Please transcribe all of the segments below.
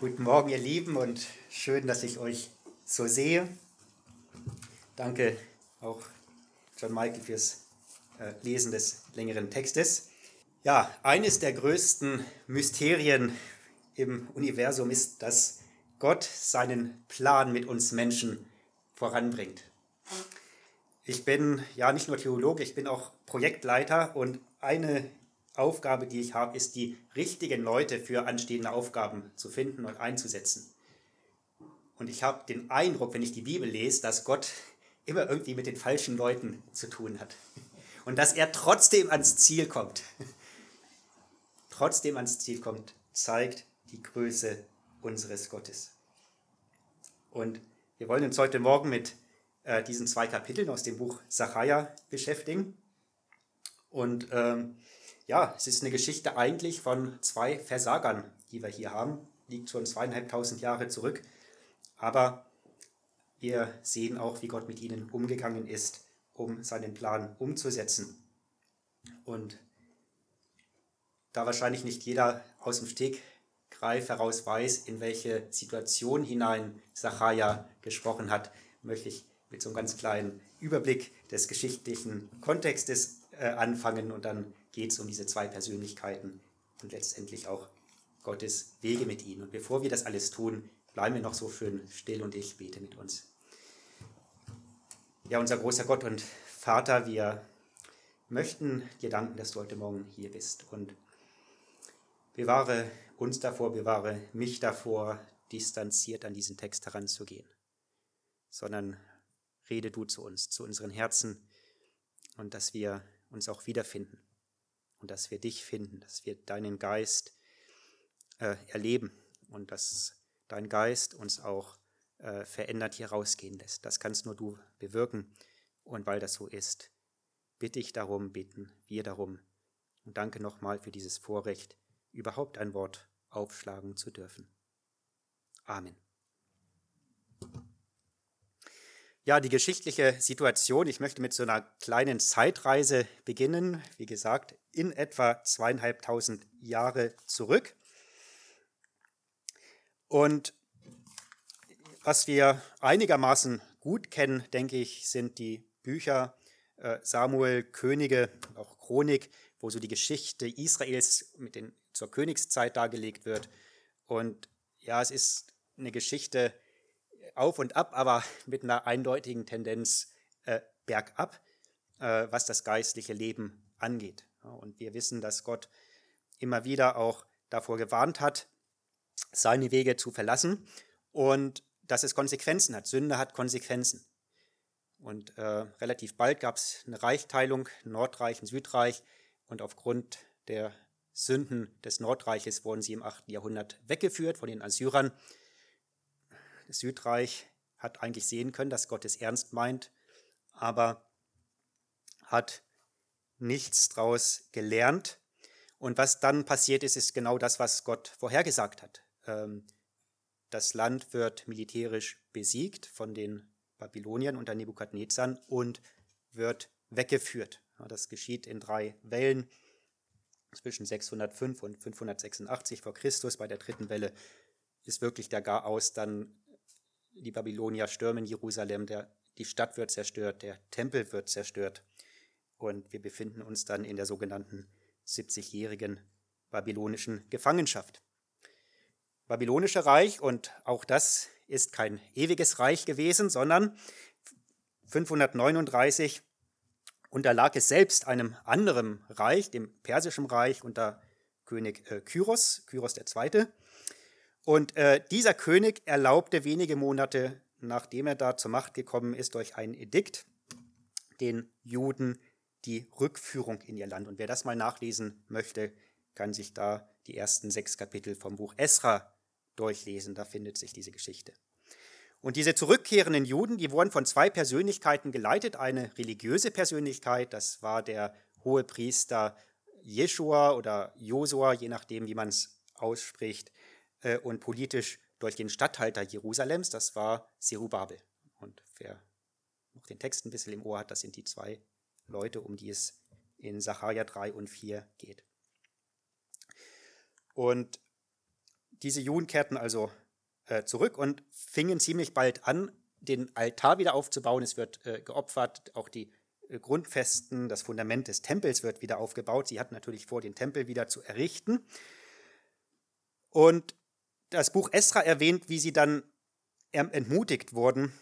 Guten Morgen, ihr Lieben, und schön, dass ich euch so sehe. Danke auch John Michael fürs äh, Lesen des längeren Textes. Ja, eines der größten Mysterien im Universum ist, dass Gott seinen Plan mit uns Menschen voranbringt. Ich bin ja nicht nur Theologe, ich bin auch Projektleiter und eine Aufgabe, die ich habe, ist, die richtigen Leute für anstehende Aufgaben zu finden und einzusetzen. Und ich habe den Eindruck, wenn ich die Bibel lese, dass Gott immer irgendwie mit den falschen Leuten zu tun hat. Und dass er trotzdem ans Ziel kommt. trotzdem ans Ziel kommt, zeigt die Größe unseres Gottes. Und wir wollen uns heute Morgen mit äh, diesen zwei Kapiteln aus dem Buch Sacharja beschäftigen. Und ähm, ja, es ist eine Geschichte eigentlich von zwei Versagern, die wir hier haben. Liegt schon zweieinhalbtausend Jahre zurück. Aber wir sehen auch, wie Gott mit ihnen umgegangen ist, um seinen Plan umzusetzen. Und da wahrscheinlich nicht jeder aus dem Stegreif heraus weiß, in welche Situation hinein Sacharja gesprochen hat, möchte ich mit so einem ganz kleinen Überblick des geschichtlichen Kontextes äh, anfangen und dann geht es um diese zwei Persönlichkeiten und letztendlich auch Gottes Wege mit ihnen. Und bevor wir das alles tun, bleiben wir noch so schön still und ich bete mit uns. Ja, unser großer Gott und Vater, wir möchten dir danken, dass du heute Morgen hier bist und bewahre uns davor, bewahre mich davor, distanziert an diesen Text heranzugehen, sondern rede du zu uns, zu unseren Herzen und dass wir uns auch wiederfinden und dass wir dich finden, dass wir deinen Geist äh, erleben und dass dein Geist uns auch äh, verändert hier rausgehen lässt. Das kannst nur du bewirken. Und weil das so ist, bitte ich darum, bitten wir darum. Und danke nochmal für dieses Vorrecht, überhaupt ein Wort aufschlagen zu dürfen. Amen. Ja, die geschichtliche Situation, ich möchte mit so einer kleinen Zeitreise beginnen, wie gesagt, in etwa zweieinhalbtausend Jahre zurück. Und was wir einigermaßen gut kennen, denke ich, sind die Bücher äh, Samuel, Könige, auch Chronik, wo so die Geschichte Israels mit den, zur Königszeit dargelegt wird. Und ja, es ist eine Geschichte, auf und ab, aber mit einer eindeutigen Tendenz äh, bergab, äh, was das geistliche Leben angeht. Und wir wissen, dass Gott immer wieder auch davor gewarnt hat, seine Wege zu verlassen und dass es Konsequenzen hat. Sünde hat Konsequenzen. Und äh, relativ bald gab es eine Reichsteilung, Nordreich und Südreich. Und aufgrund der Sünden des Nordreiches wurden sie im 8. Jahrhundert weggeführt von den Assyrern. Das Südreich hat eigentlich sehen können, dass Gott es ernst meint, aber hat nichts daraus gelernt. Und was dann passiert ist, ist genau das, was Gott vorhergesagt hat. Ähm, das Land wird militärisch besiegt von den Babyloniern unter Nebukadnezar und wird weggeführt. Das geschieht in drei Wellen zwischen 605 und 586 vor Christus. Bei der dritten Welle ist wirklich der Garaus dann die Babylonier stürmen Jerusalem, der, die Stadt wird zerstört, der Tempel wird zerstört und wir befinden uns dann in der sogenannten 70-jährigen babylonischen Gefangenschaft. Babylonische Reich, und auch das ist kein ewiges Reich gewesen, sondern 539 unterlag es selbst einem anderen Reich, dem persischen Reich unter König äh, Kyros, Kyros II. Und äh, dieser König erlaubte wenige Monate, nachdem er da zur Macht gekommen ist, durch ein Edikt den Juden die Rückführung in ihr Land. Und wer das mal nachlesen möchte, kann sich da die ersten sechs Kapitel vom Buch Esra durchlesen. Da findet sich diese Geschichte. Und diese zurückkehrenden Juden, die wurden von zwei Persönlichkeiten geleitet. Eine religiöse Persönlichkeit, das war der hohe Priester Jeschua oder Josua, je nachdem, wie man es ausspricht. Äh, und politisch durch den Statthalter Jerusalems, das war Serubabel. Und wer noch den Text ein bisschen im Ohr hat, das sind die zwei Leute, um die es in Sacharja 3 und 4 geht. Und diese Juden kehrten also äh, zurück und fingen ziemlich bald an, den Altar wieder aufzubauen. Es wird äh, geopfert, auch die äh, Grundfesten, das Fundament des Tempels wird wieder aufgebaut. Sie hatten natürlich vor, den Tempel wieder zu errichten. Und das Buch Esra erwähnt, wie sie dann entmutigt wurden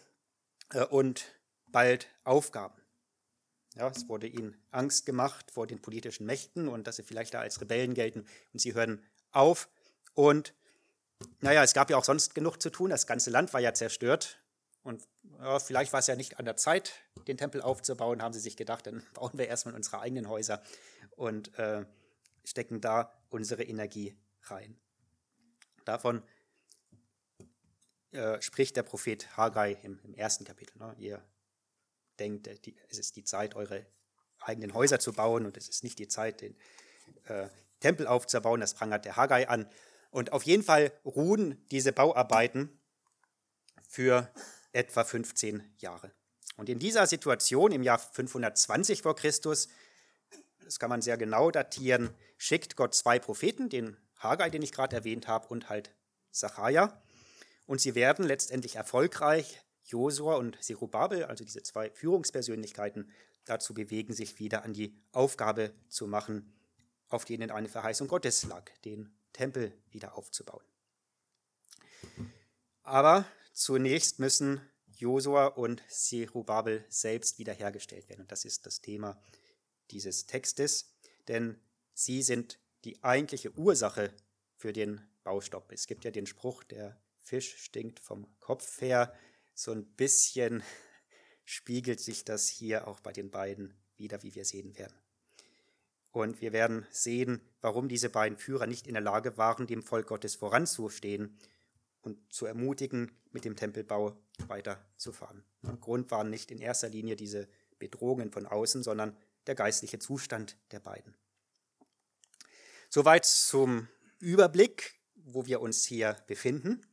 äh, und bald aufgaben. Ja, es wurde ihnen Angst gemacht vor den politischen Mächten und dass sie vielleicht da als Rebellen gelten und sie hören auf. Und naja, es gab ja auch sonst genug zu tun. Das ganze Land war ja zerstört. Und ja, vielleicht war es ja nicht an der Zeit, den Tempel aufzubauen, haben sie sich gedacht, dann bauen wir erstmal unsere eigenen Häuser und äh, stecken da unsere Energie rein. Davon äh, spricht der Prophet Haggai im, im ersten Kapitel. Ne? Ihr denkt, äh, die, es ist die Zeit, eure eigenen Häuser zu bauen und es ist nicht die Zeit, den äh, Tempel aufzubauen. Das prangert der Haggai an. Und auf jeden Fall ruhen diese Bauarbeiten für etwa 15 Jahre. Und in dieser Situation im Jahr 520 vor Christus, das kann man sehr genau datieren, schickt Gott zwei Propheten, den Haggai, den ich gerade erwähnt habe, und halt Sacharja. Und sie werden letztendlich erfolgreich Josua und Zerubabel, also diese zwei Führungspersönlichkeiten, dazu bewegen, sich wieder an die Aufgabe zu machen, auf denen eine Verheißung Gottes lag, den Tempel wieder aufzubauen. Aber zunächst müssen Josua und Zerubabel selbst wiederhergestellt werden. Und das ist das Thema dieses Textes, denn sie sind die eigentliche Ursache für den Baustopp. Es gibt ja den Spruch, der Fisch stinkt vom Kopf her. So ein bisschen spiegelt sich das hier auch bei den beiden wieder, wie wir sehen werden. Und wir werden sehen, warum diese beiden Führer nicht in der Lage waren, dem Volk Gottes voranzustehen und zu ermutigen, mit dem Tempelbau weiterzufahren. Grund waren nicht in erster Linie diese Bedrohungen von außen, sondern der geistliche Zustand der beiden. Soweit zum Überblick, wo wir uns hier befinden.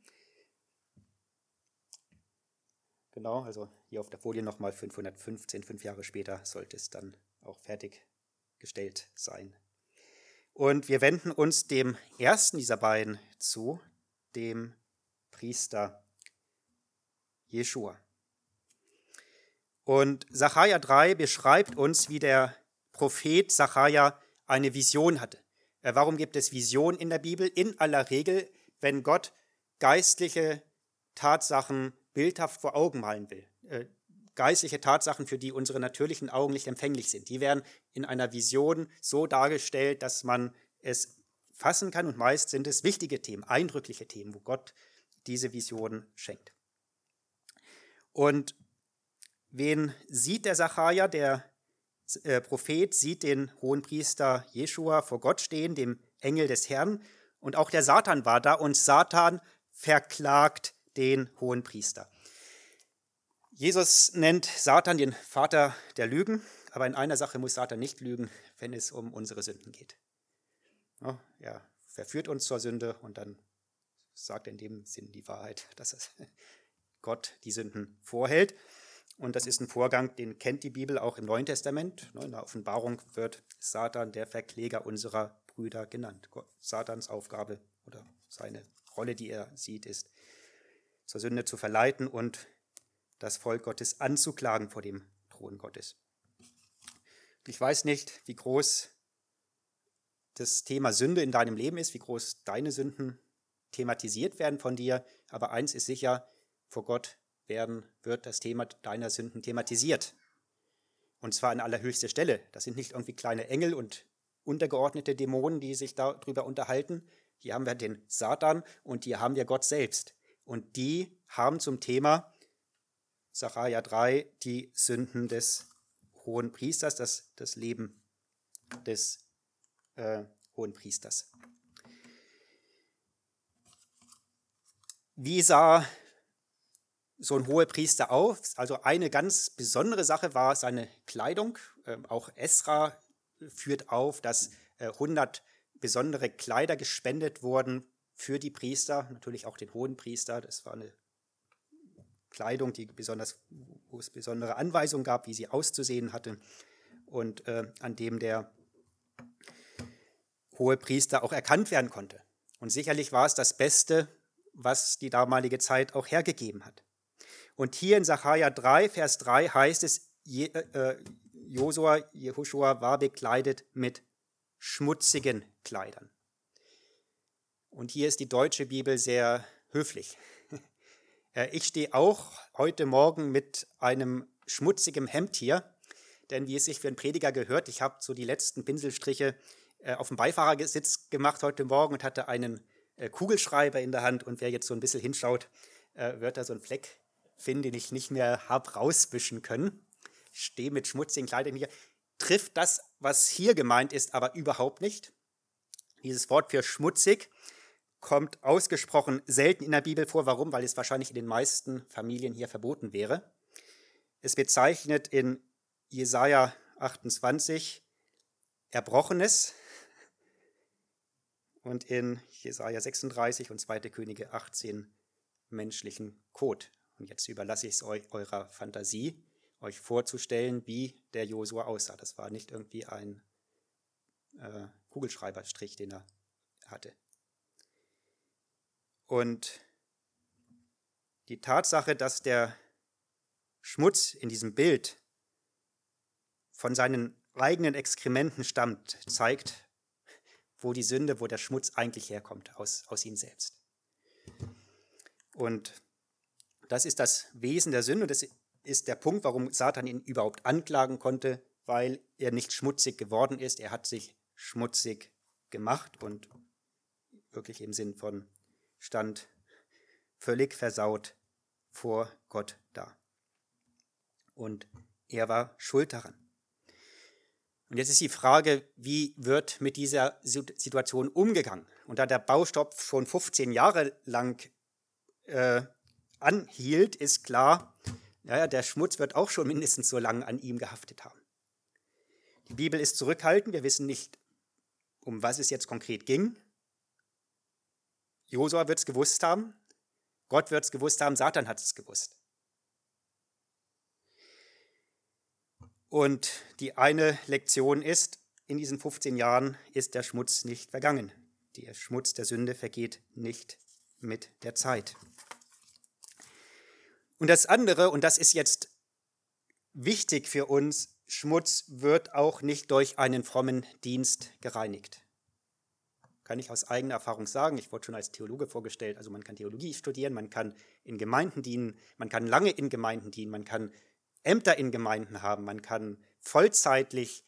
Genau, also hier auf der Folie nochmal 515, fünf Jahre später sollte es dann auch fertiggestellt sein. Und wir wenden uns dem ersten dieser beiden zu, dem Priester Jeschua. Und Sacharja 3 beschreibt uns, wie der Prophet Sacharja eine Vision hatte. Äh, warum gibt es Visionen in der Bibel? In aller Regel, wenn Gott geistliche Tatsachen bildhaft vor Augen malen will. Äh, geistliche Tatsachen, für die unsere natürlichen Augen nicht empfänglich sind. Die werden in einer Vision so dargestellt, dass man es fassen kann. Und meist sind es wichtige Themen, eindrückliche Themen, wo Gott diese Vision schenkt. Und wen sieht der Sacharja? Der äh, Prophet sieht den hohen Priester Jeschua vor Gott stehen, dem Engel des Herrn. Und auch der Satan war da und Satan verklagt den hohen Priester. Jesus nennt Satan den Vater der Lügen, aber in einer Sache muss Satan nicht lügen, wenn es um unsere Sünden geht. Er verführt uns zur Sünde und dann sagt er in dem Sinn die Wahrheit, dass Gott die Sünden vorhält. Und das ist ein Vorgang, den kennt die Bibel auch im Neuen Testament. In der Offenbarung wird Satan der Verkläger unserer Brüder genannt. Satans Aufgabe oder seine Rolle, die er sieht, ist, zur Sünde zu verleiten und das Volk Gottes anzuklagen vor dem Thron Gottes. Ich weiß nicht, wie groß das Thema Sünde in deinem Leben ist, wie groß deine Sünden thematisiert werden von dir, aber eins ist sicher, vor Gott werden, wird das Thema deiner Sünden thematisiert. Und zwar an allerhöchster Stelle. Das sind nicht irgendwie kleine Engel und untergeordnete Dämonen, die sich darüber unterhalten. Hier haben wir den Satan und hier haben wir Gott selbst. Und die haben zum Thema Sacharja 3 die Sünden des hohen Priesters, das, das Leben des äh, hohen Priesters. Wie sah so ein hoher Priester auf? Also eine ganz besondere Sache war seine Kleidung. Ähm, auch Esra führt auf, dass äh, 100 besondere Kleider gespendet wurden für die Priester, natürlich auch den hohen Priester. Das war eine Kleidung, die besonders, wo es besondere Anweisungen gab, wie sie auszusehen hatte und äh, an dem der hohe Priester auch erkannt werden konnte. Und sicherlich war es das Beste, was die damalige Zeit auch hergegeben hat. Und hier in Sacharja 3, Vers 3 heißt es, Je, äh, Josua, Jehoshua war bekleidet mit schmutzigen Kleidern. Und hier ist die deutsche Bibel sehr höflich. Äh, ich stehe auch heute Morgen mit einem schmutzigen Hemd hier, denn wie es sich für einen Prediger gehört, ich habe so die letzten Pinselstriche äh, auf dem Beifahrersitz gemacht heute Morgen und hatte einen äh, Kugelschreiber in der Hand und wer jetzt so ein bisschen hinschaut, wird da so einen Fleck finden, den ich nicht mehr habe rauswischen können. Stehe mit schmutzigen Kleidern hier. Trifft das, was hier gemeint ist, aber überhaupt nicht. Dieses Wort für schmutzig kommt ausgesprochen selten in der Bibel vor. Warum? Weil es wahrscheinlich in den meisten Familien hier verboten wäre. Es bezeichnet in Jesaja 28 Erbrochenes und in Jesaja 36 und 2. Könige 18 menschlichen Kot. Und jetzt überlasse ich es eurer Fantasie, euch vorzustellen, wie der Josua aussah. Das war nicht irgendwie ein äh, Kugelschreiberstrich, den er hatte. Und die Tatsache, dass der Schmutz in diesem Bild von seinen eigenen Exkrementen stammt, zeigt, wo die Sünde, wo der Schmutz eigentlich herkommt, aus, aus ihm selbst. Und das ist das Wesen der Sünde und das ist der Punkt, warum Satan ihn überhaupt anklagen konnte, weil er nicht schmutzig geworden ist. Er hat sich schmutzig gemacht und wirklich im Sinn von stand völlig versaut vor Gott da. Und er war schuld daran. Und jetzt ist die Frage, wie wird mit dieser Situation umgegangen? Und da der Baustopp schon 15 Jahre lang äh, anhielt, ist klar, naja, der Schmutz wird auch schon mindestens so lange an ihm gehaftet haben. Die Bibel ist zurückhaltend, wir wissen nicht, um was es jetzt konkret ging. Josua wird es gewusst haben, Gott wird es gewusst haben, Satan hat es gewusst. Und die eine Lektion ist, in diesen 15 Jahren ist der Schmutz nicht vergangen. Der Schmutz der Sünde vergeht nicht mit der Zeit. Und das andere, und das ist jetzt wichtig für uns, Schmutz wird auch nicht durch einen frommen Dienst gereinigt kann ich aus eigener Erfahrung sagen. Ich wurde schon als Theologe vorgestellt. Also man kann Theologie studieren, man kann in Gemeinden dienen, man kann lange in Gemeinden dienen, man kann Ämter in Gemeinden haben, man kann vollzeitlich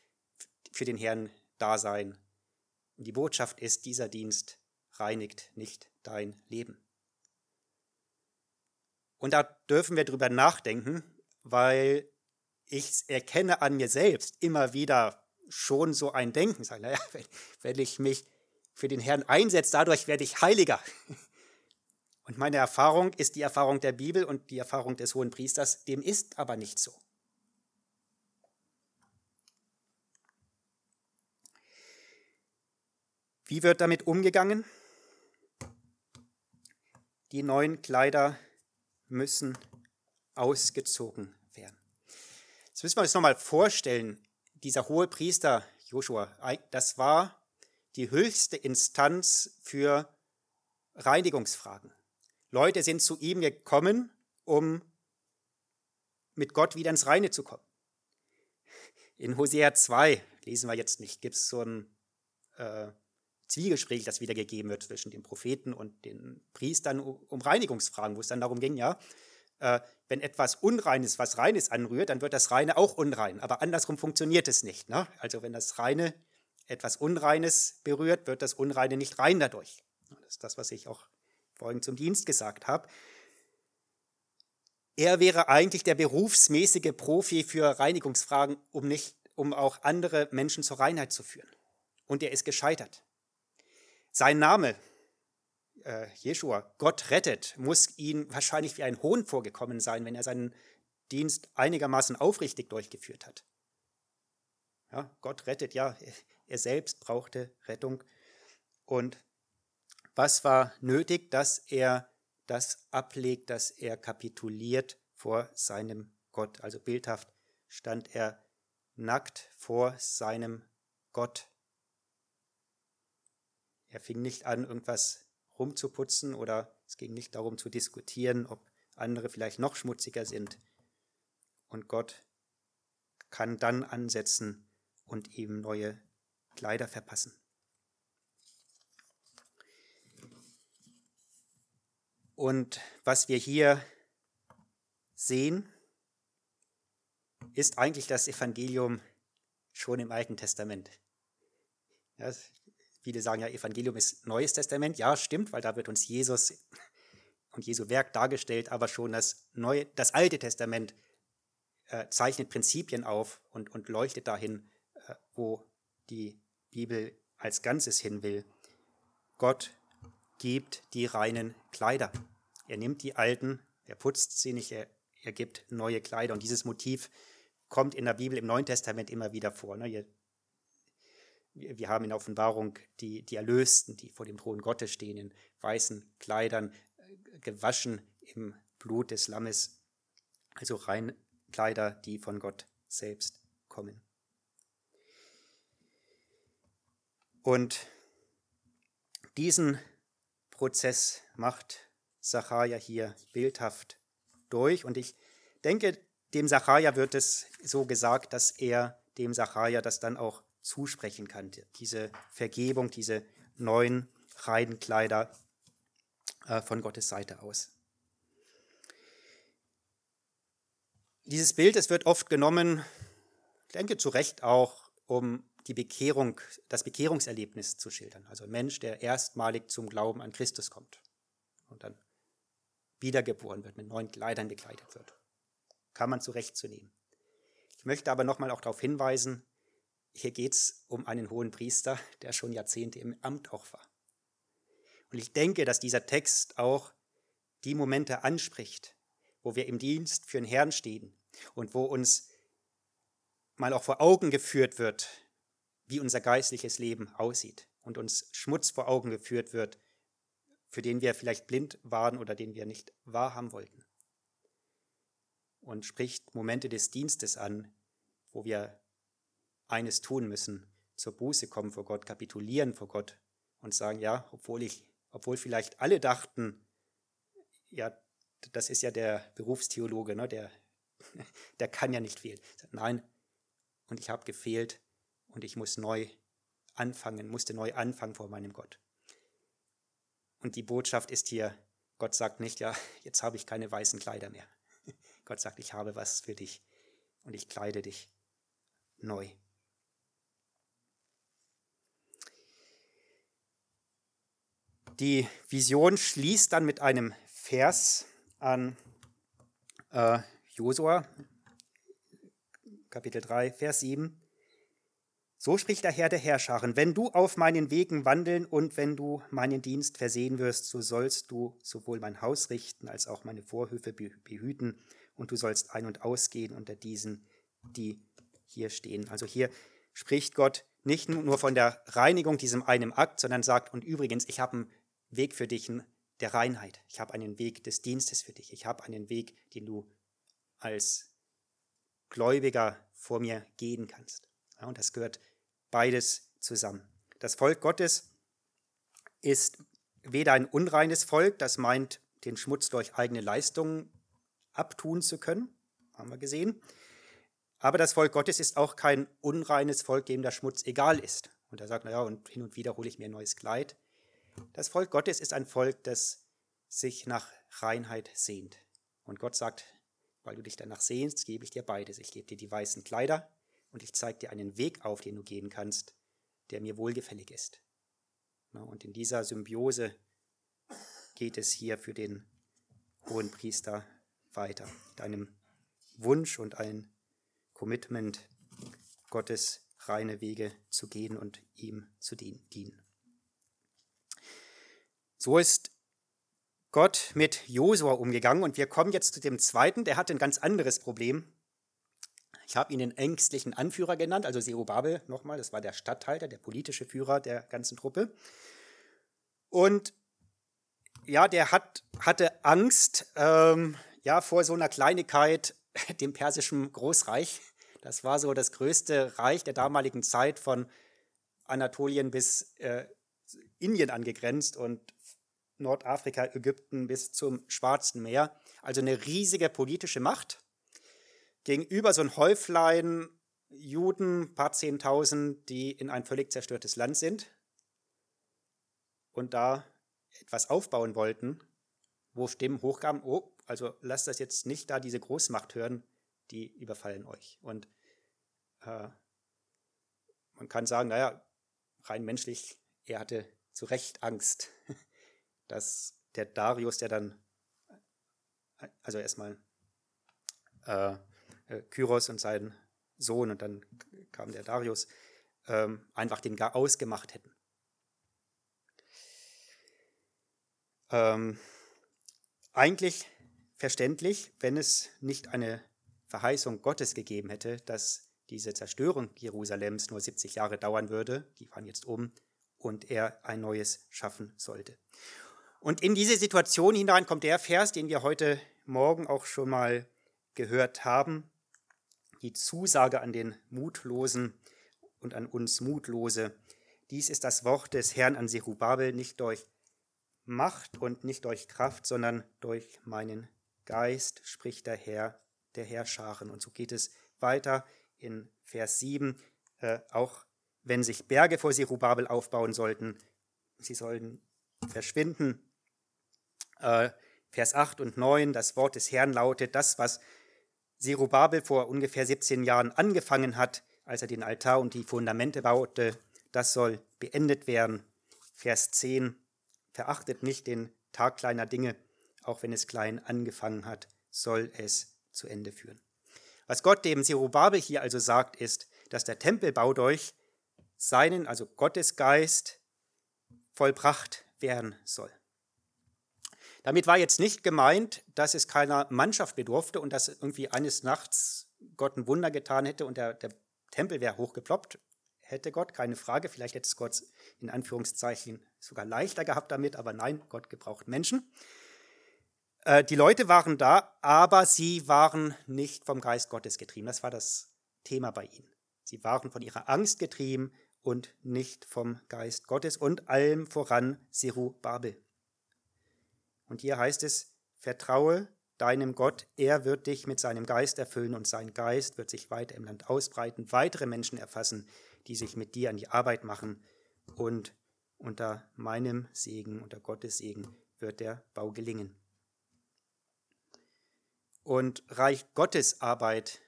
für den Herrn da sein. Und die Botschaft ist, dieser Dienst reinigt nicht dein Leben. Und da dürfen wir drüber nachdenken, weil ich erkenne an mir selbst immer wieder schon so ein Denken. Ich sage, naja, wenn, wenn ich mich für den Herrn einsetzt, dadurch werde ich heiliger. Und meine Erfahrung ist die Erfahrung der Bibel und die Erfahrung des hohen Priesters, dem ist aber nicht so. Wie wird damit umgegangen? Die neuen Kleider müssen ausgezogen werden. Jetzt müssen wir uns nochmal vorstellen, dieser hohe Priester Joshua, das war die höchste Instanz für Reinigungsfragen. Leute sind zu ihm gekommen, um mit Gott wieder ins Reine zu kommen. In Hosea 2, lesen wir jetzt nicht, gibt es so ein äh, Zwiegespräch, das wiedergegeben wird zwischen den Propheten und den Priestern um Reinigungsfragen, wo es dann darum ging, ja, äh, wenn etwas Unreines was Reines anrührt, dann wird das Reine auch unrein. Aber andersrum funktioniert es nicht. Ne? Also wenn das Reine etwas Unreines berührt, wird das Unreine nicht rein dadurch. Das ist das, was ich auch vorhin zum Dienst gesagt habe. Er wäre eigentlich der berufsmäßige Profi für Reinigungsfragen, um, nicht, um auch andere Menschen zur Reinheit zu führen. Und er ist gescheitert. Sein Name, äh, Jeshua, Gott rettet, muss ihm wahrscheinlich wie ein Hohn vorgekommen sein, wenn er seinen Dienst einigermaßen aufrichtig durchgeführt hat. Ja, Gott rettet, ja, er selbst brauchte Rettung. Und was war nötig, dass er das ablegt, dass er kapituliert vor seinem Gott? Also bildhaft stand er nackt vor seinem Gott. Er fing nicht an, irgendwas rumzuputzen oder es ging nicht darum zu diskutieren, ob andere vielleicht noch schmutziger sind. Und Gott kann dann ansetzen und ihm neue Kleider verpassen. Und was wir hier sehen, ist eigentlich das Evangelium schon im Alten Testament. Ja, viele sagen ja, Evangelium ist Neues Testament. Ja, stimmt, weil da wird uns Jesus und Jesu Werk dargestellt, aber schon das, Neue, das Alte Testament äh, zeichnet Prinzipien auf und, und leuchtet dahin, äh, wo die Bibel als Ganzes hin will. Gott gibt die reinen Kleider. Er nimmt die alten, er putzt sie nicht, er, er gibt neue Kleider. Und dieses Motiv kommt in der Bibel im Neuen Testament immer wieder vor. Ne? Wir haben in der Offenbarung die, die Erlösten, die vor dem Thron Gottes stehen, in weißen Kleidern, äh, gewaschen im Blut des Lammes, also rein Kleider, die von Gott selbst kommen. Und diesen Prozess macht Sacharja hier bildhaft durch. Und ich denke, dem Sacharja wird es so gesagt, dass er dem Sacharja das dann auch zusprechen kann, diese Vergebung, diese neuen reinen Kleider äh, von Gottes Seite aus. Dieses Bild, es wird oft genommen, ich denke zu Recht auch, um die Bekehrung, das Bekehrungserlebnis zu schildern. Also ein Mensch, der erstmalig zum Glauben an Christus kommt und dann wiedergeboren wird, mit neuen Kleidern gekleidet wird. Kann man zu Recht nehmen. Ich möchte aber nochmal auch darauf hinweisen, hier geht es um einen hohen Priester, der schon Jahrzehnte im Amt auch war. Und ich denke, dass dieser Text auch die Momente anspricht, wo wir im Dienst für den Herrn stehen und wo uns mal auch vor Augen geführt wird, wie unser geistliches Leben aussieht und uns Schmutz vor Augen geführt wird, für den wir vielleicht blind waren oder den wir nicht wahrhaben wollten. Und spricht Momente des Dienstes an, wo wir eines tun müssen, zur Buße kommen vor Gott, kapitulieren vor Gott und sagen, ja, obwohl ich, obwohl vielleicht alle dachten, ja, das ist ja der Berufstheologe, ne, der, der kann ja nicht fehlen. Nein, und ich habe gefehlt und ich muss neu anfangen, musste neu anfangen vor meinem Gott. Und die Botschaft ist hier, Gott sagt nicht, ja, jetzt habe ich keine weißen Kleider mehr. Gott sagt, ich habe was für dich und ich kleide dich neu. Die Vision schließt dann mit einem Vers an äh, Josua, Kapitel 3, Vers 7. So spricht der Herr der Herrscharen, wenn du auf meinen Wegen wandeln und wenn du meinen Dienst versehen wirst, so sollst du sowohl mein Haus richten als auch meine Vorhöfe behüten und du sollst ein- und ausgehen unter diesen, die hier stehen. Also hier spricht Gott nicht nur von der Reinigung, diesem einen Akt, sondern sagt, und übrigens, ich habe einen Weg für dich der Reinheit. Ich habe einen Weg des Dienstes für dich. Ich habe einen Weg, den du als Gläubiger vor mir gehen kannst. Ja, und das gehört beides zusammen. Das Volk Gottes ist weder ein unreines Volk, das meint, den Schmutz durch eigene Leistungen abtun zu können, haben wir gesehen. Aber das Volk Gottes ist auch kein unreines Volk, dem der Schmutz egal ist. Und er sagt, naja, und hin und wieder hole ich mir ein neues Kleid. Das Volk Gottes ist ein Volk, das sich nach Reinheit sehnt. Und Gott sagt, weil du dich danach sehnst, gebe ich dir beides. Ich gebe dir die weißen Kleider und ich zeige dir einen Weg auf, den du gehen kannst, der mir wohlgefällig ist. Und in dieser Symbiose geht es hier für den hohen Priester weiter, mit einem Wunsch und ein Commitment, Gottes reine Wege zu gehen und ihm zu dienen. So ist Gott mit Josua umgegangen und wir kommen jetzt zu dem zweiten, der hat ein ganz anderes Problem. Ich habe ihn den ängstlichen Anführer genannt, also Zerubabel nochmal, das war der Statthalter, der politische Führer der ganzen Truppe. Und ja, der hat, hatte Angst ähm, ja, vor so einer Kleinigkeit, dem persischen Großreich. Das war so das größte Reich der damaligen Zeit von Anatolien bis äh, Indien angegrenzt und Nordafrika, Ägypten bis zum Schwarzen Meer. Also eine riesige politische Macht. Gegenüber so ein Häuflein Juden, paar Zehntausend, die in ein völlig zerstörtes Land sind und da etwas aufbauen wollten, wo Stimmen hochkamen, oh, also lasst das jetzt nicht da diese Großmacht hören, die überfallen euch. Und äh, man kann sagen, naja, rein menschlich, er hatte zu Recht Angst, dass der Darius, der dann, also erstmal äh, äh, Kyros und sein Sohn und dann kam der Darius, ähm, einfach den gar ausgemacht hätten. Ähm, eigentlich verständlich, wenn es nicht eine Verheißung Gottes gegeben hätte, dass diese Zerstörung Jerusalems nur 70 Jahre dauern würde, die fahren jetzt um, und er ein neues schaffen sollte. Und in diese Situation hinein kommt der Vers, den wir heute Morgen auch schon mal gehört haben, die Zusage an den Mutlosen und an uns Mutlose. Dies ist das Wort des Herrn an Zerubabel, nicht durch Macht und nicht durch Kraft, sondern durch meinen Geist, spricht der Herr, der Herrscharen. Und so geht es weiter in Vers 7. Äh, auch wenn sich Berge vor Zerubabel aufbauen sollten, sie sollen verschwinden. Äh, Vers 8 und 9, das Wort des Herrn lautet, das, was Zerubabel vor ungefähr 17 Jahren angefangen hat, als er den Altar und die Fundamente baute, das soll beendet werden. Vers 10, verachtet nicht den Tag kleiner Dinge, auch wenn es klein angefangen hat, soll es zu Ende führen. Was Gott dem Zerubabel hier also sagt, ist, dass der Tempelbau durch seinen, also Gottes Geist, vollbracht werden soll. Damit war jetzt nicht gemeint, dass es keiner Mannschaft bedurfte und dass irgendwie eines Nachts Gott ein Wunder getan hätte und der, der Tempel wäre hochgeploppt. Hätte Gott, keine Frage. Vielleicht hätte es Gott in Anführungszeichen sogar leichter gehabt damit, aber nein, Gott gebraucht Menschen. Äh, die Leute waren da, aber sie waren nicht vom Geist Gottes getrieben. Das war das Thema bei ihnen. Sie waren von ihrer Angst getrieben und nicht vom Geist Gottes und allem voran Siru Babel. Und hier heißt es, vertraue deinem Gott, er wird dich mit seinem Geist erfüllen und sein Geist wird sich weiter im Land ausbreiten, weitere Menschen erfassen, die sich mit dir an die Arbeit machen und unter meinem Segen, unter Gottes Segen wird der Bau gelingen. Und Reich Gottes Arbeit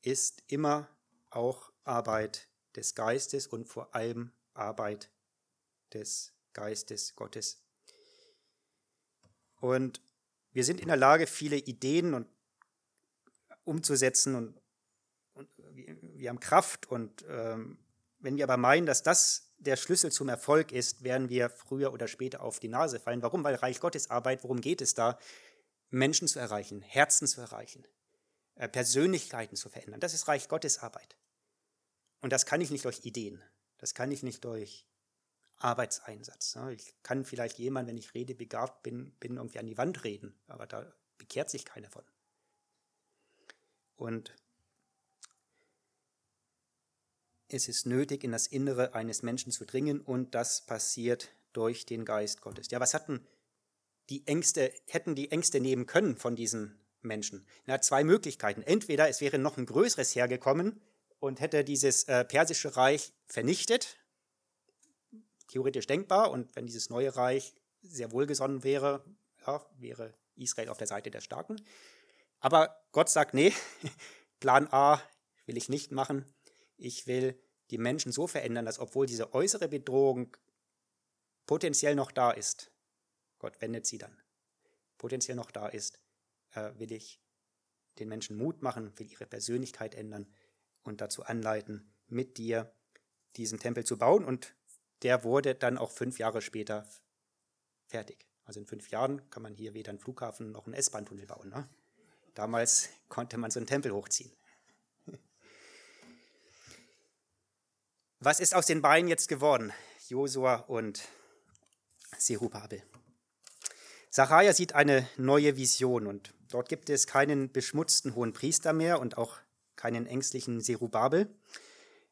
ist immer auch Arbeit des Geistes und vor allem Arbeit des Geistes Gottes. Und wir sind in der Lage, viele Ideen und umzusetzen und, und wir haben Kraft. Und ähm, wenn wir aber meinen, dass das der Schlüssel zum Erfolg ist, werden wir früher oder später auf die Nase fallen. Warum? Weil Reich Gottes Arbeit, worum geht es da? Menschen zu erreichen, Herzen zu erreichen, äh, Persönlichkeiten zu verändern. Das ist Reich Gottes Arbeit. Und das kann ich nicht durch Ideen. Das kann ich nicht durch Arbeitseinsatz. Ich kann vielleicht jemand, wenn ich rede, begabt bin, bin irgendwie an die Wand reden, aber da bekehrt sich keiner von. Und es ist nötig, in das Innere eines Menschen zu dringen und das passiert durch den Geist Gottes. Ja, was hatten die Ängste, hätten die Ängste nehmen können von diesen Menschen? Er hat zwei Möglichkeiten. Entweder es wäre noch ein größeres hergekommen und hätte dieses äh, persische Reich vernichtet, theoretisch denkbar. Und wenn dieses neue Reich sehr wohlgesonnen wäre, ja, wäre Israel auf der Seite der Starken. Aber Gott sagt, nee, Plan A will ich nicht machen. Ich will die Menschen so verändern, dass obwohl diese äußere Bedrohung potenziell noch da ist, Gott wendet sie dann, potenziell noch da ist, äh, will ich den Menschen Mut machen, will ihre Persönlichkeit ändern und dazu anleiten, mit dir diesen Tempel zu bauen. Und der wurde dann auch fünf Jahre später fertig. Also in fünf Jahren kann man hier weder einen Flughafen noch einen S-Bahn-Tunnel bauen. Ne? Damals konnte man so einen Tempel hochziehen. Was ist aus den beiden jetzt geworden? Josua und Serubabel. Sacharja sieht eine neue Vision und dort gibt es keinen beschmutzten hohen Priester mehr und auch keinen ängstlichen Serubabel,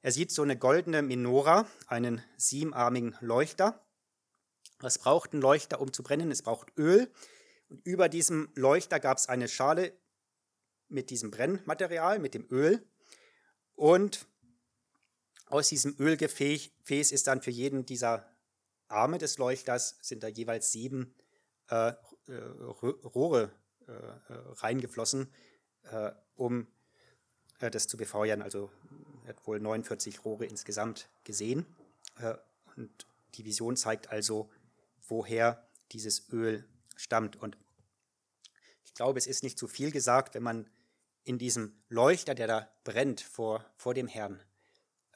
er sieht so eine goldene Menora, einen siebenarmigen Leuchter. Was braucht ein Leuchter, um zu brennen? Es braucht Öl. Und über diesem Leuchter gab es eine Schale mit diesem Brennmaterial, mit dem Öl. Und aus diesem Ölgefäß ist dann für jeden dieser Arme des Leuchters sind da jeweils sieben äh, äh Rohre äh, äh, reingeflossen, äh, um äh, das zu befeuern. Also er hat wohl 49 Rohre insgesamt gesehen. und die Vision zeigt also, woher dieses Öl stammt. Und ich glaube, es ist nicht zu viel gesagt, wenn man in diesem Leuchter, der da brennt vor, vor dem Herrn,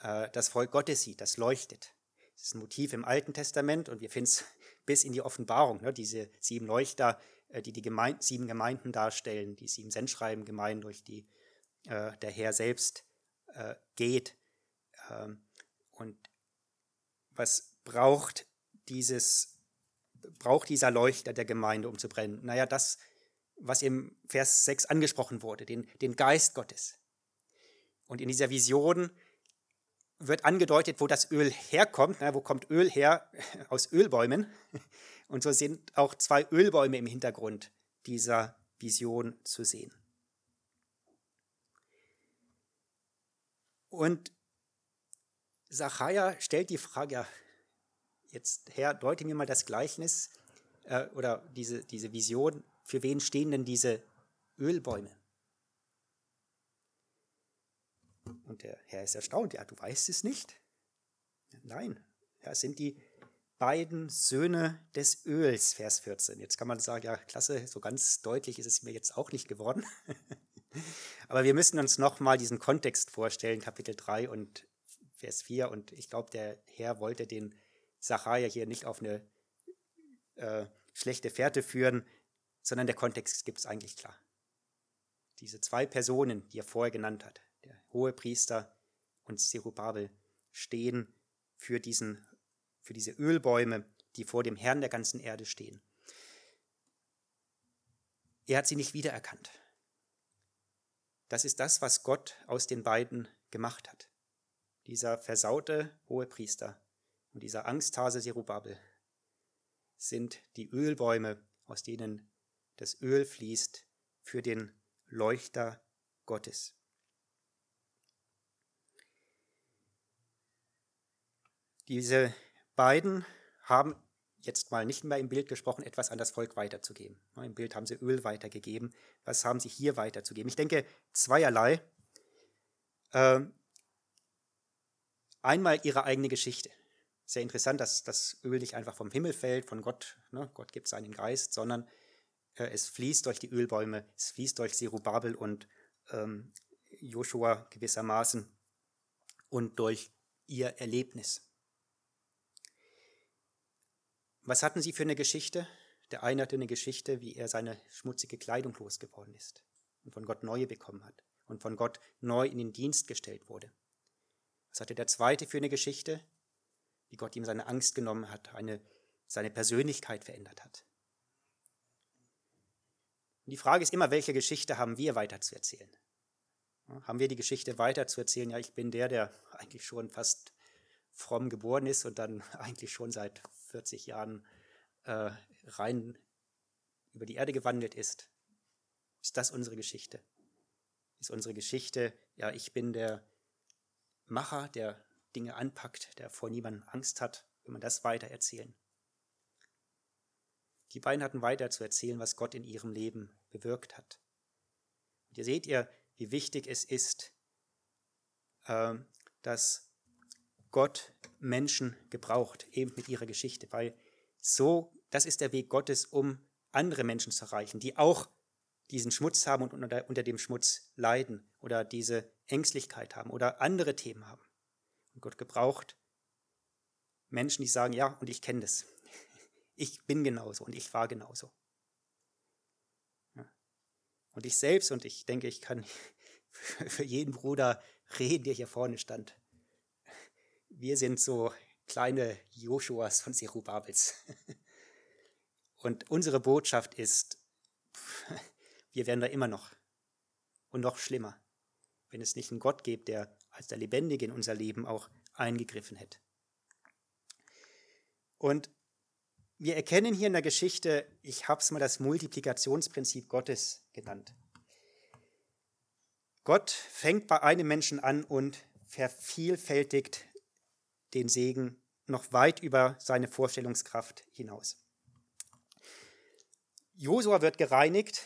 äh, das Volk Gottes sieht, das leuchtet. Das ist ein Motiv im Alten Testament und wir finden es bis in die Offenbarung, ne, diese sieben Leuchter, äh, die die Gemein sieben Gemeinden darstellen, die sieben Sendschreiben Gemeinden, durch die äh, der Herr selbst äh, geht. Ähm, und was braucht dieses, braucht dieser Leuchter der Gemeinde, um zu brennen? Naja, das was im Vers 6 angesprochen wurde, den, den Geist Gottes. Und in dieser Vision wird angedeutet, wo das Öl herkommt. Na, wo kommt Öl her? Aus Ölbäumen. Und so sind auch zwei Ölbäume im Hintergrund dieser Vision zu sehen. Und Zachariah stellt die Frage, ja, jetzt Herr, deute mir mal das Gleichnis äh, oder diese, diese Vision für wen stehen denn diese Ölbäume? Und der Herr ist erstaunt. Ja, du weißt es nicht? Nein, das sind die beiden Söhne des Öls, Vers 14. Jetzt kann man sagen, ja, klasse, so ganz deutlich ist es mir jetzt auch nicht geworden. Aber wir müssen uns nochmal diesen Kontext vorstellen, Kapitel 3 und Vers 4. Und ich glaube, der Herr wollte den Sacharja hier nicht auf eine äh, schlechte Fährte führen, sondern der Kontext gibt es eigentlich klar. Diese zwei Personen, die er vorher genannt hat, der hohe Priester und Zerubabel, stehen für, diesen, für diese Ölbäume, die vor dem Herrn der ganzen Erde stehen. Er hat sie nicht wiedererkannt. Das ist das, was Gott aus den beiden gemacht hat. Dieser versaute hohe Priester und dieser Angsthase Zerubabel sind die Ölbäume, aus denen das Öl fließt für den Leuchter Gottes. Diese beiden haben jetzt mal nicht mehr im Bild gesprochen, etwas an das Volk weiterzugeben. Im Bild haben sie Öl weitergegeben. Was haben sie hier weiterzugeben? Ich denke zweierlei. Ähm, einmal ihre eigene Geschichte. Sehr interessant, dass das Öl nicht einfach vom Himmel fällt, von Gott, ne? Gott gibt seinen Geist, sondern äh, es fließt durch die Ölbäume, es fließt durch Zerubabel und ähm, Joshua gewissermaßen und durch ihr Erlebnis. Was hatten sie für eine Geschichte? Der eine hatte eine Geschichte, wie er seine schmutzige Kleidung losgeworden ist und von Gott neue bekommen hat und von Gott neu in den Dienst gestellt wurde. Was hatte der zweite für eine Geschichte? Wie Gott ihm seine Angst genommen hat, eine, seine Persönlichkeit verändert hat. Und die Frage ist immer, welche Geschichte haben wir weiterzuerzählen? Haben wir die Geschichte weiterzuerzählen? Ja, ich bin der, der eigentlich schon fast fromm geboren ist und dann eigentlich schon seit 40 Jahren äh, rein über die Erde gewandelt ist. Ist das unsere Geschichte? Ist unsere Geschichte, ja, ich bin der Macher, der Dinge anpackt, der vor niemandem Angst hat, wenn man das weiter erzählen? Die beiden hatten weiter zu erzählen, was Gott in ihrem Leben bewirkt hat. Und ihr seht ihr, wie wichtig es ist, ähm, dass Gott Menschen gebraucht, eben mit ihrer Geschichte, weil so, das ist der Weg Gottes, um andere Menschen zu erreichen, die auch diesen Schmutz haben und unter, unter dem Schmutz leiden oder diese Ängstlichkeit haben oder andere Themen haben. Und Gott gebraucht Menschen, die sagen, ja, und ich kenne das. Ich bin genauso und ich war genauso. Ja. Und ich selbst, und ich denke, ich kann für jeden Bruder reden, der hier vorne stand. Wir sind so kleine Joshuas von Zerubabels. Und unsere Botschaft ist, wir werden da immer noch und noch schlimmer, wenn es nicht einen Gott gibt, der als der Lebendige in unser Leben auch eingegriffen hätte. Und wir erkennen hier in der Geschichte, ich habe es mal das Multiplikationsprinzip Gottes genannt. Gott fängt bei einem Menschen an und vervielfältigt den Segen noch weit über seine Vorstellungskraft hinaus. Josua wird gereinigt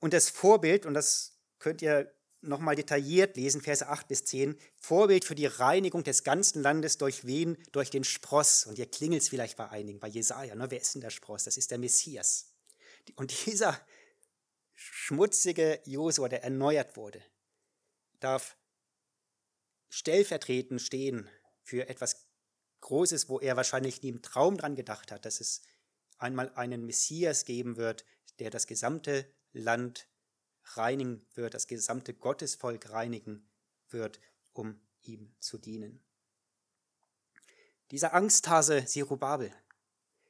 und das Vorbild, und das könnt ihr nochmal detailliert lesen, Verse 8 bis 10, Vorbild für die Reinigung des ganzen Landes durch wen? Durch den Spross. Und ihr klingelt es vielleicht bei einigen, bei Jesaja. Ne? Wer ist denn der Spross? Das ist der Messias. Und dieser schmutzige Josua, der erneuert wurde, darf stellvertretend stehen für etwas Großes, wo er wahrscheinlich nie im Traum dran gedacht hat, dass es einmal einen Messias geben wird, der das gesamte Land reinigen wird, das gesamte Gottesvolk reinigen wird, um ihm zu dienen. Dieser Angsthase Sirubabel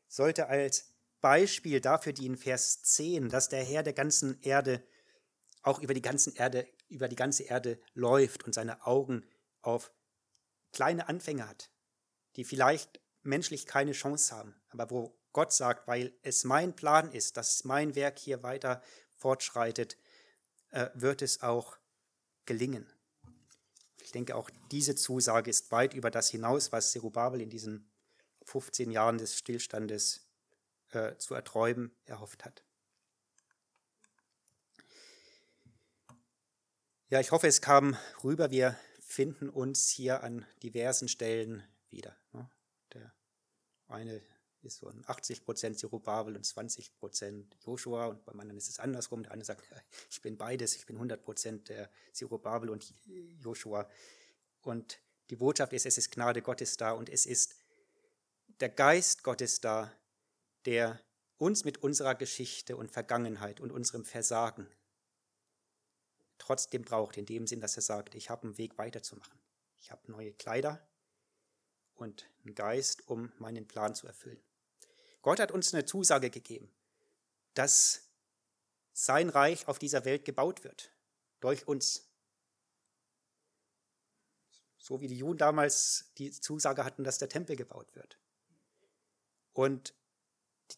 sollte als Beispiel dafür dienen, Vers 10, dass der Herr der ganzen Erde auch über die, ganzen Erde, über die ganze Erde läuft und seine Augen auf kleine Anfänger hat, die vielleicht menschlich keine Chance haben, aber wo Gott sagt, weil es mein Plan ist, dass mein Werk hier weiter fortschreitet, äh, wird es auch gelingen. Ich denke, auch diese Zusage ist weit über das hinaus, was Zerubabel in diesen 15 Jahren des Stillstandes äh, zu erträumen erhofft hat. Ja, ich hoffe, es kam rüber. Wir finden uns hier an diversen Stellen wieder. Ne? Der eine ist so ein 80 Prozent Zerubabel und 20 Prozent Joshua und beim anderen ist es andersrum. Der eine sagt, ich bin beides, ich bin 100 Prozent der Zerubabel und Joshua. Und die Botschaft ist, es ist Gnade Gottes da und es ist der Geist Gottes da, der uns mit unserer Geschichte und Vergangenheit und unserem Versagen trotzdem braucht, in dem Sinn, dass er sagt, ich habe einen Weg weiterzumachen. Ich habe neue Kleider und einen Geist, um meinen Plan zu erfüllen. Gott hat uns eine Zusage gegeben, dass sein Reich auf dieser Welt gebaut wird, durch uns. So wie die Juden damals die Zusage hatten, dass der Tempel gebaut wird. Und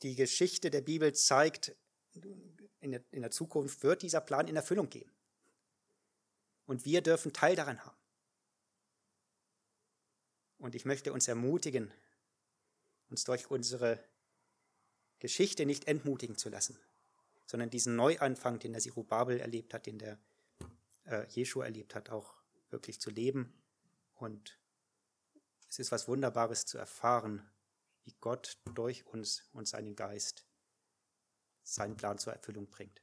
die Geschichte der Bibel zeigt, in der, in der Zukunft wird dieser Plan in Erfüllung gehen. Und wir dürfen Teil daran haben. Und ich möchte uns ermutigen, uns durch unsere Geschichte nicht entmutigen zu lassen, sondern diesen Neuanfang, den der Sirubabel erlebt hat, den der äh, Jeschua erlebt hat, auch wirklich zu leben. Und es ist was Wunderbares zu erfahren, wie Gott durch uns und seinen Geist seinen Plan zur Erfüllung bringt.